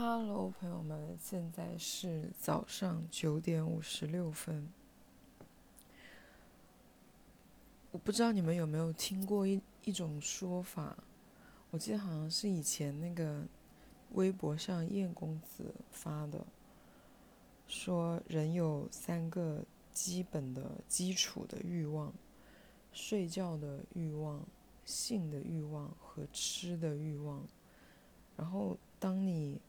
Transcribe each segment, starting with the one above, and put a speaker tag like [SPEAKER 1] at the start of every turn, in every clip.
[SPEAKER 1] Hello，朋友们，现在是早上九点五十六分。我不知道你们有没有听过一一种说法，我记得好像是以前那个微博上燕公子发的，说人有三个基本的基础的欲望：睡觉的欲望、性的欲望和吃的欲望。然后当你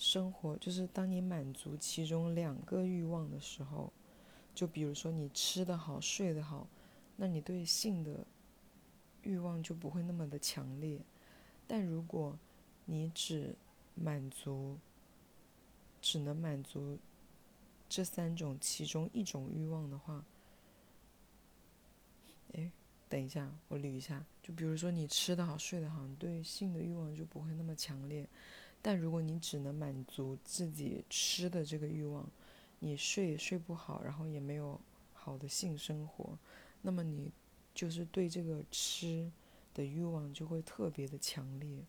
[SPEAKER 1] 生活就是当你满足其中两个欲望的时候，就比如说你吃得好、睡得好，那你对性的欲望就不会那么的强烈。但如果你只满足，只能满足这三种其中一种欲望的话，哎，等一下，我捋一下，就比如说你吃得好、睡得好，你对性的欲望就不会那么强烈。但如果你只能满足自己吃的这个欲望，你睡也睡不好，然后也没有好的性生活，那么你就是对这个吃的欲望就会特别的强烈。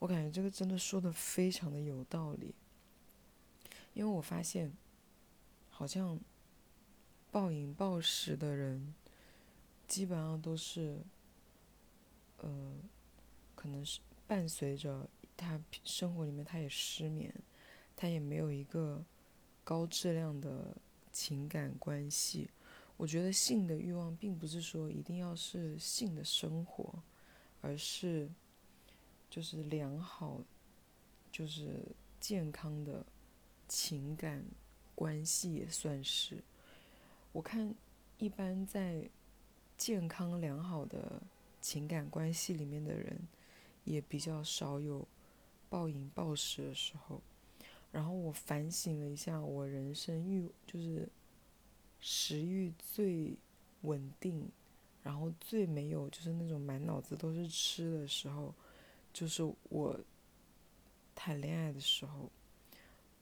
[SPEAKER 1] 我感觉这个真的说的非常的有道理，因为我发现，好像暴饮暴食的人，基本上都是，呃，可能是伴随着。他生活里面，他也失眠，他也没有一个高质量的情感关系。我觉得性的欲望并不是说一定要是性的生活，而是就是良好、就是健康的情感关系也算是。我看一般在健康良好的情感关系里面的人，也比较少有。暴饮暴食的时候，然后我反省了一下，我人生欲就是食欲最稳定，然后最没有就是那种满脑子都是吃的时候，就是我谈恋爱的时候，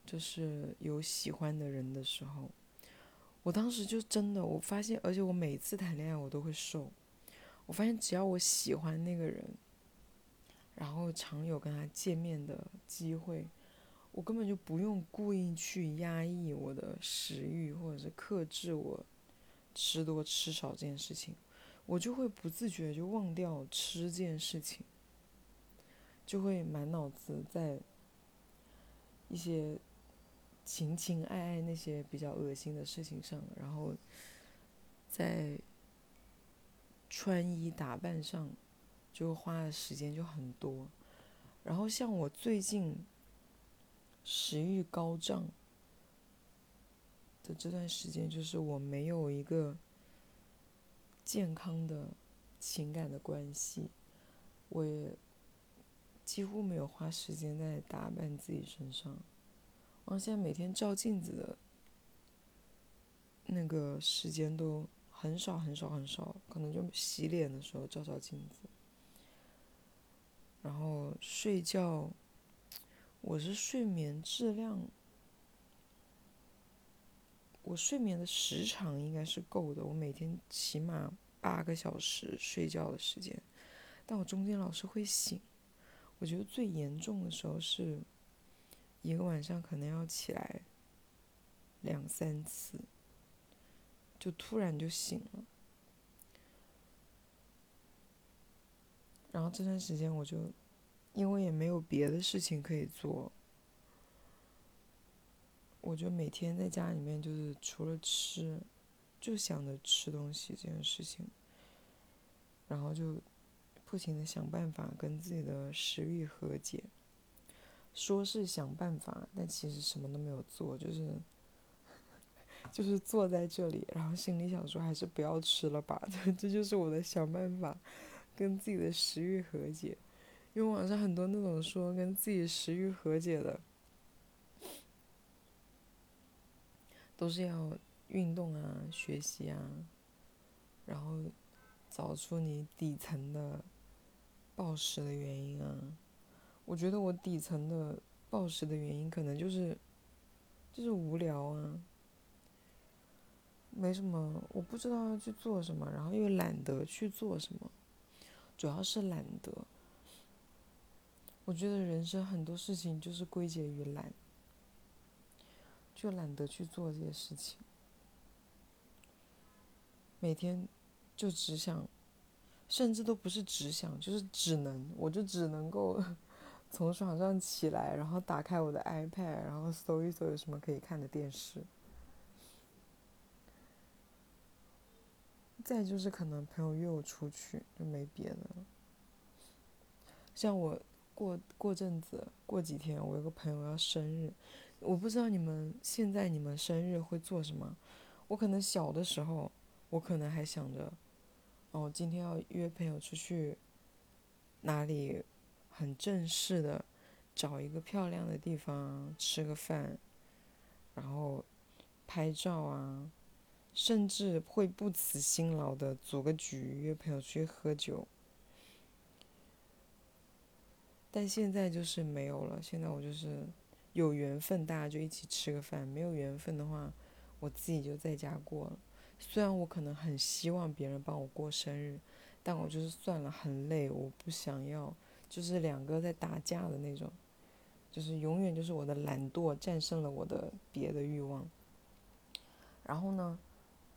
[SPEAKER 1] 就是有喜欢的人的时候，我当时就真的我发现，而且我每次谈恋爱我都会瘦，我发现只要我喜欢那个人。然后常有跟他见面的机会，我根本就不用故意去压抑我的食欲，或者是克制我吃多吃少这件事情，我就会不自觉就忘掉吃这件事情，就会满脑子在一些情情爱爱那些比较恶心的事情上，然后在穿衣打扮上。就花的时间就很多，然后像我最近食欲高涨的这段时间，就是我没有一个健康的情感的关系，我也几乎没有花时间在打扮自己身上，我现在每天照镜子的那个时间都很少很少很少，可能就洗脸的时候照照镜子。然后睡觉，我是睡眠质量，我睡眠的时长应该是够的。我每天起码八个小时睡觉的时间，但我中间老是会醒。我觉得最严重的时候是，一个晚上可能要起来两三次，就突然就醒了。然后这段时间我就，因为也没有别的事情可以做，我就每天在家里面就是除了吃，就想着吃东西这件事情，然后就不停的想办法跟自己的食欲和解，说是想办法，但其实什么都没有做，就是，就是坐在这里，然后心里想说还是不要吃了吧，这就是我的想办法。跟自己的食欲和解，因为网上很多那种说跟自己食欲和解的，都是要运动啊、学习啊，然后找出你底层的暴食的原因啊。我觉得我底层的暴食的原因可能就是，就是无聊啊，没什么，我不知道要去做什么，然后又懒得去做什么。主要是懒得。我觉得人生很多事情就是归结于懒，就懒得去做这些事情，每天就只想，甚至都不是只想，就是只能，我就只能够 从床上起来，然后打开我的 iPad，然后搜一搜有什么可以看的电视。再就是可能朋友约我出去，就没别的了。像我过过阵子，过几天，我有个朋友要生日，我不知道你们现在你们生日会做什么。我可能小的时候，我可能还想着，哦，今天要约朋友出去，哪里很正式的，找一个漂亮的地方吃个饭，然后拍照啊。甚至会不辞辛劳的组个局，约朋友去喝酒。但现在就是没有了。现在我就是有缘分，大家就一起吃个饭；没有缘分的话，我自己就在家过了。虽然我可能很希望别人帮我过生日，但我就是算了，很累，我不想要，就是两个在打架的那种，就是永远就是我的懒惰战胜了我的别的欲望。然后呢？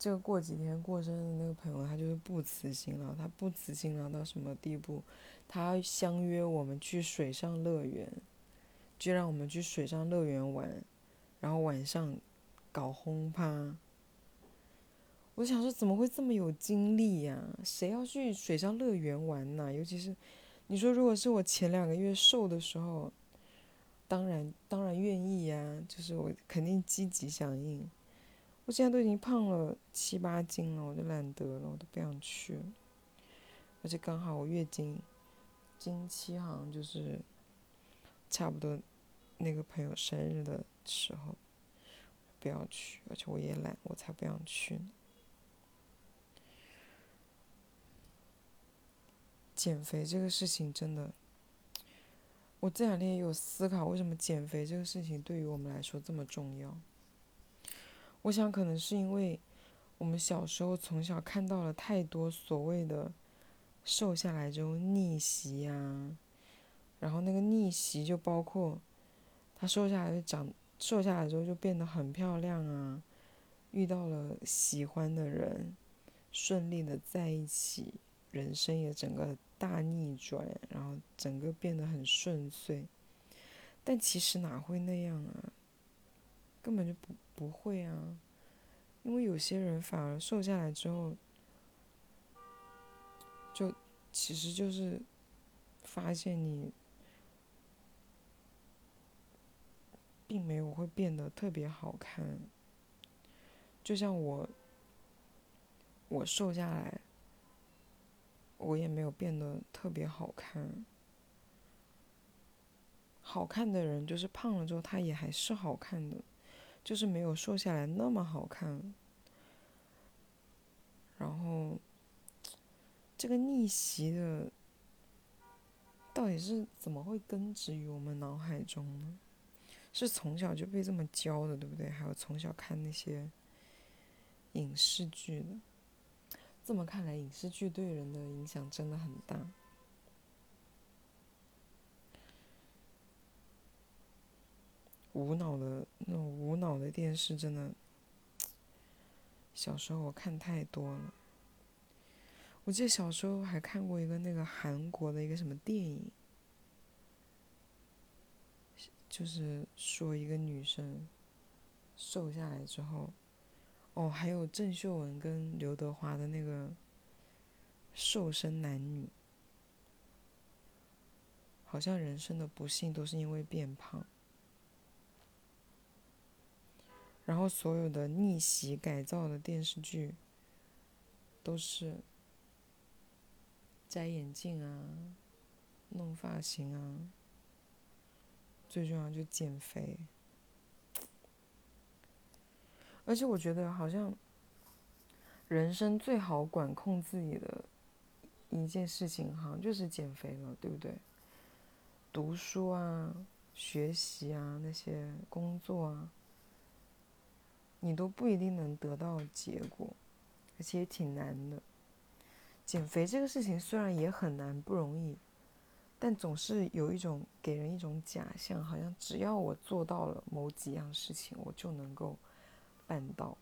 [SPEAKER 1] 这个过几天过生日的那个朋友，他就是不辞辛劳。他不辞辛劳到什么地步？他相约我们去水上乐园，就让我们去水上乐园玩，然后晚上搞轰趴。我想说，怎么会这么有精力呀？谁要去水上乐园玩呢？尤其是你说，如果是我前两个月瘦的时候，当然当然愿意呀，就是我肯定积极响应。我现在都已经胖了七八斤了，我就懒得了，我都不想去。而且刚好我月经经期好像就是差不多那个朋友生日的时候，不要去。而且我也懒，我才不想去。减肥这个事情真的，我这两天有思考，为什么减肥这个事情对于我们来说这么重要。我想，可能是因为我们小时候从小看到了太多所谓的瘦下来之后逆袭呀，然后那个逆袭就包括他瘦下来就长，瘦下来之后就变得很漂亮啊，遇到了喜欢的人，顺利的在一起，人生也整个大逆转，然后整个变得很顺遂。但其实哪会那样啊？根本就不。不会啊，因为有些人反而瘦下来之后，就其实就是发现你并没有会变得特别好看。就像我，我瘦下来，我也没有变得特别好看。好看的人就是胖了之后，他也还是好看的。就是没有瘦下来那么好看，然后这个逆袭的到底是怎么会根植于我们脑海中呢？是从小就被这么教的，对不对？还有从小看那些影视剧的，这么看来，影视剧对人的影响真的很大。无脑的那种无脑的电视，真的，小时候我看太多了。我记得小时候还看过一个那个韩国的一个什么电影，就是说一个女生瘦下来之后，哦，还有郑秀文跟刘德华的那个瘦身男女，好像人生的不幸都是因为变胖。然后所有的逆袭改造的电视剧，都是摘眼镜啊，弄发型啊，最重要就减肥。而且我觉得好像，人生最好管控自己的一件事情，好像就是减肥了，对不对？读书啊，学习啊，那些工作啊。你都不一定能得到结果，而且也挺难的。减肥这个事情虽然也很难不容易，但总是有一种给人一种假象，好像只要我做到了某几样事情，我就能够办到。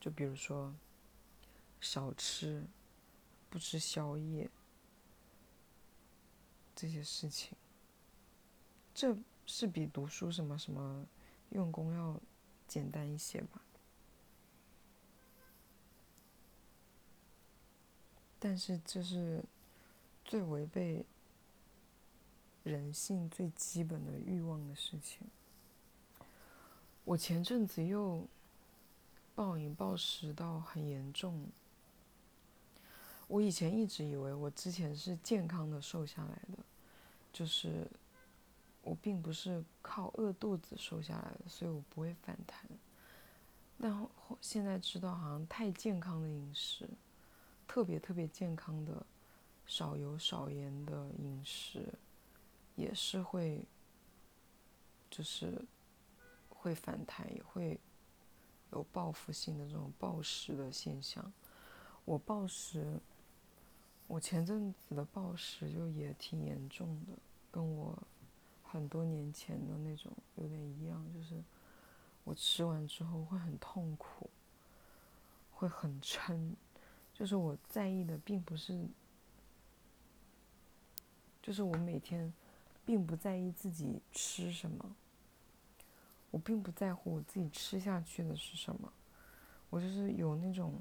[SPEAKER 1] 就比如说，少吃，不吃宵夜，这些事情，这是比读书什么什么用功要简单一些吧。但是这是最违背人性最基本的欲望的事情。我前阵子又暴饮暴食到很严重。我以前一直以为我之前是健康的瘦下来的，就是我并不是靠饿肚子瘦下来的，所以我不会反弹。但现在知道，好像太健康的饮食。特别特别健康的，少油少盐的饮食，也是会，就是会反弹，也会有报复性的这种暴食的现象。我暴食，我前阵子的暴食就也挺严重的，跟我很多年前的那种有点一样，就是我吃完之后会很痛苦，会很撑。就是我在意的并不是，就是我每天并不在意自己吃什么，我并不在乎我自己吃下去的是什么，我就是有那种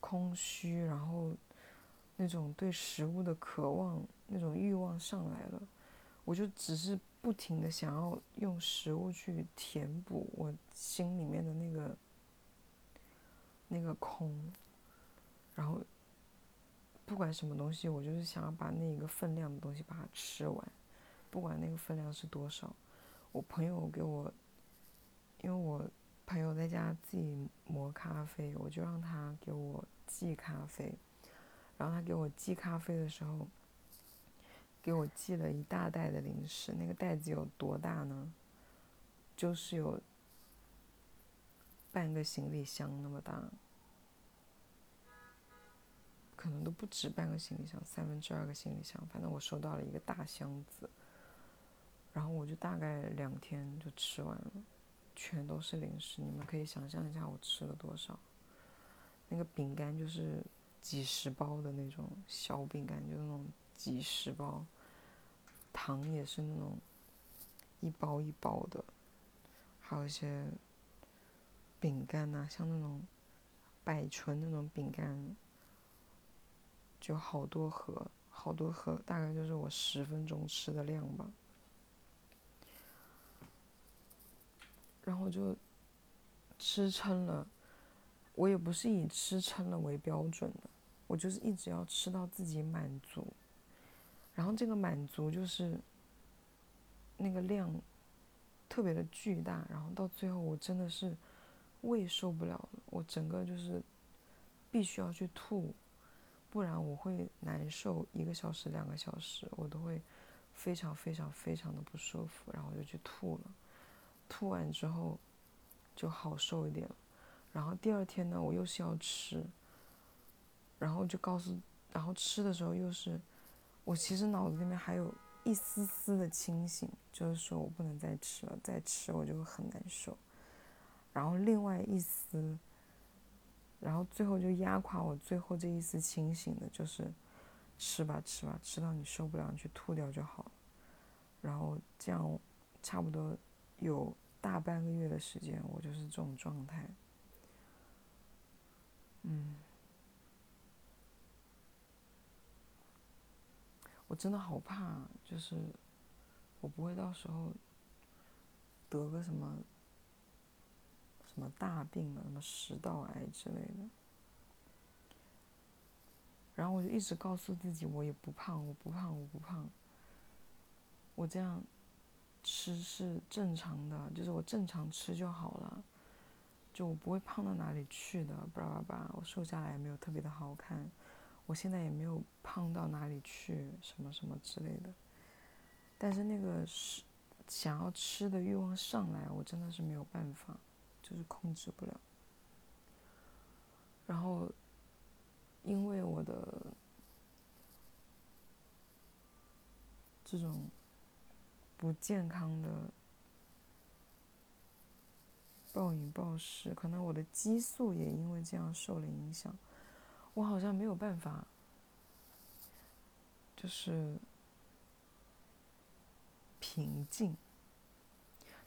[SPEAKER 1] 空虚，然后那种对食物的渴望，那种欲望上来了，我就只是不停的想要用食物去填补我心里面的那个那个空。然后，不管什么东西，我就是想要把那个分量的东西把它吃完，不管那个分量是多少。我朋友给我，因为我朋友在家自己磨咖啡，我就让他给我寄咖啡。然后他给我寄咖啡的时候，给我寄了一大袋的零食。那个袋子有多大呢？就是有半个行李箱那么大。可能都不止半个行李箱，三分之二个行李箱。反正我收到了一个大箱子，然后我就大概两天就吃完了，全都是零食。你们可以想象一下我吃了多少。那个饼干就是几十包的那种小饼干，就那种几十包。糖也是那种一包一包的，还有一些饼干呐，像那种百醇那种饼干。就好多盒，好多盒，大概就是我十分钟吃的量吧。然后就吃撑了，我也不是以吃撑了为标准的，我就是一直要吃到自己满足。然后这个满足就是那个量特别的巨大，然后到最后我真的是胃受不了了，我整个就是必须要去吐。不然我会难受一个小时、两个小时，我都会非常非常非常的不舒服，然后我就去吐了。吐完之后就好受一点了。然后第二天呢，我又是要吃，然后就告诉，然后吃的时候又是，我其实脑子里面还有一丝丝的清醒，就是说我不能再吃了，再吃我就会很难受。然后另外一丝。然后最后就压垮我最后这一丝清醒的，就是吃吧吃吧，吃到你受不了，你去吐掉就好了。然后这样差不多有大半个月的时间，我就是这种状态。嗯，我真的好怕，就是我不会到时候得个什么。什么大病了，什么食道癌之类的，然后我就一直告诉自己，我也不胖，我不胖，我不胖。我这样吃是正常的，就是我正常吃就好了，就我不会胖到哪里去的，巴拉巴拉。我瘦下来也没有特别的好看，我现在也没有胖到哪里去，什么什么之类的。但是那个是想要吃的欲望上来，我真的是没有办法。就是控制不了，然后，因为我的，这种不健康的暴饮暴食，可能我的激素也因为这样受了影响，我好像没有办法，就是平静，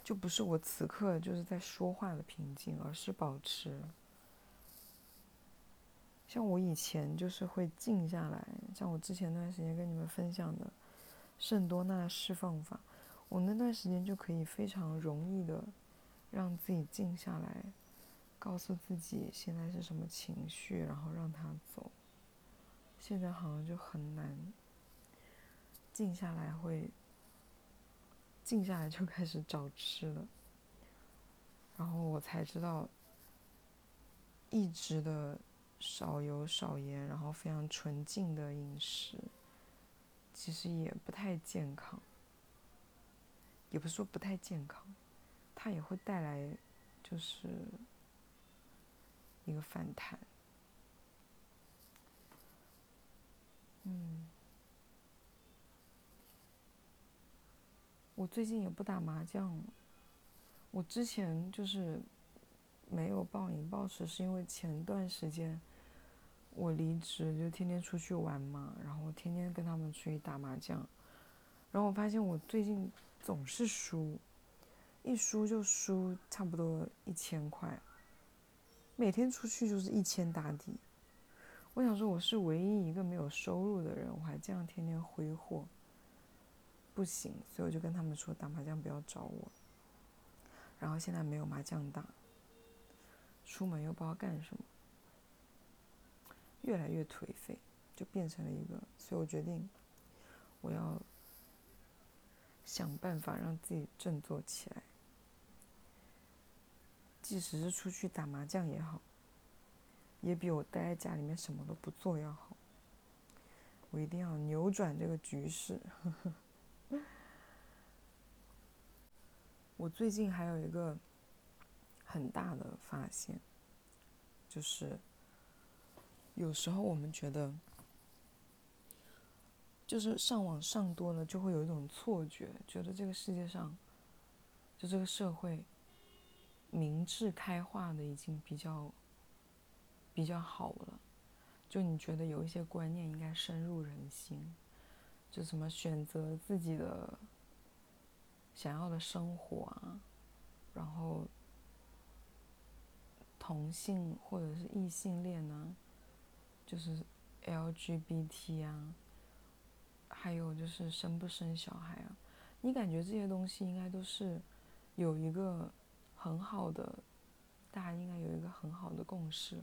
[SPEAKER 1] 就不是我此刻就是在说话的平静，而是保持。像我以前就是会静下来，像我之前那段时间跟你们分享的圣多纳释放法，我那段时间就可以非常容易的让自己静下来，告诉自己现在是什么情绪，然后让它走。现在好像就很难静下来，会静下来就开始找吃的，然后我才知道一直的。少油少盐，然后非常纯净的饮食，其实也不太健康。也不是说不太健康，它也会带来就是一个反弹。嗯，我最近也不打麻将。我之前就是没有暴饮暴食，是因为前段时间。我离职就天天出去玩嘛，然后天天跟他们出去打麻将，然后我发现我最近总是输，一输就输差不多一千块，每天出去就是一千打底。我想说我是唯一一个没有收入的人，我还这样天天挥霍，不行，所以我就跟他们说打麻将不要找我。然后现在没有麻将打，出门又不知道干什么。越来越颓废，就变成了一个，所以我决定，我要想办法让自己振作起来。即使是出去打麻将也好，也比我待在家里面什么都不做要好。我一定要扭转这个局势。我最近还有一个很大的发现，就是。有时候我们觉得，就是上网上多了，就会有一种错觉，觉得这个世界上，就这个社会，明智开化的已经比较比较好了。就你觉得有一些观念应该深入人心，就什么选择自己的想要的生活啊，然后同性或者是异性恋呢？就是 LGBT 啊，还有就是生不生小孩啊，你感觉这些东西应该都是有一个很好的，大家应该有一个很好的共识，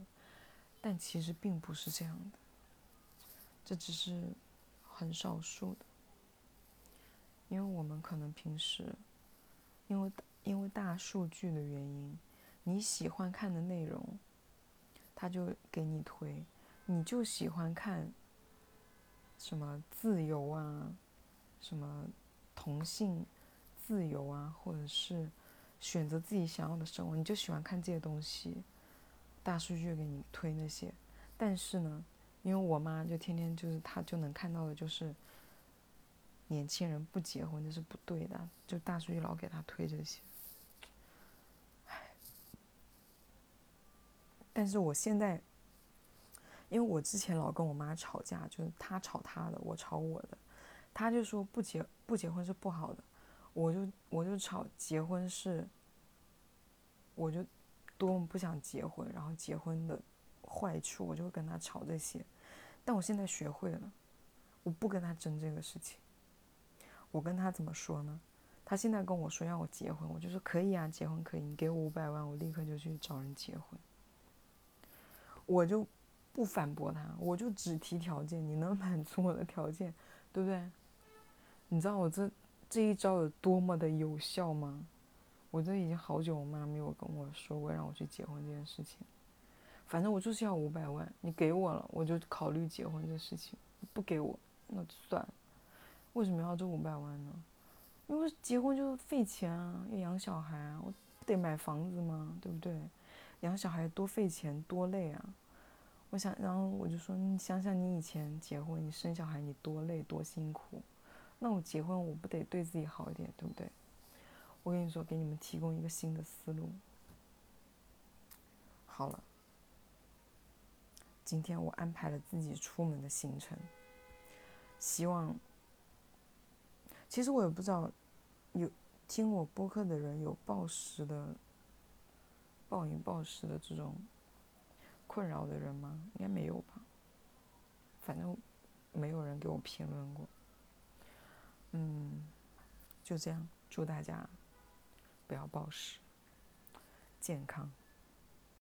[SPEAKER 1] 但其实并不是这样的，这只是很少数的，因为我们可能平时，因为因为大数据的原因，你喜欢看的内容，他就给你推。你就喜欢看什么自由啊，什么同性自由啊，或者是选择自己想要的生活，你就喜欢看这些东西。大数据给你推那些，但是呢，因为我妈就天天就是她就能看到的就是年轻人不结婚这是不对的，就大数据老给她推这些。但是我现在。因为我之前老跟我妈吵架，就是她吵她的，我吵我的，她就说不结不结婚是不好的，我就我就吵结婚是，我就多么不想结婚，然后结婚的坏处，我就会跟他吵这些，但我现在学会了，我不跟他争这个事情，我跟他怎么说呢？他现在跟我说让我结婚，我就说可以啊，结婚可以，你给我五百万，我立刻就去找人结婚，我就。不反驳他，我就只提条件，你能满足我的条件，对不对？你知道我这这一招有多么的有效吗？我这已经好久，我妈没有跟我说过让我去结婚这件事情。反正我就是要五百万，你给我了，我就考虑结婚这事情；不给我，那就算了。为什么要这五百万呢？因为结婚就费钱啊，要养小孩啊，我不得买房子吗？对不对？养小孩多费钱，多累啊！我想，然后我就说，你想想你以前结婚，你生小孩，你多累多辛苦，那我结婚我不得对自己好一点，对不对？我跟你说，给你们提供一个新的思路。好了，今天我安排了自己出门的行程，希望。其实我也不知道，有听我播客的人有暴食的、暴饮暴食的这种困扰的人吗？应该没有吧。反正没有人给我评论过。嗯，就这样，祝大家不要暴食，健康。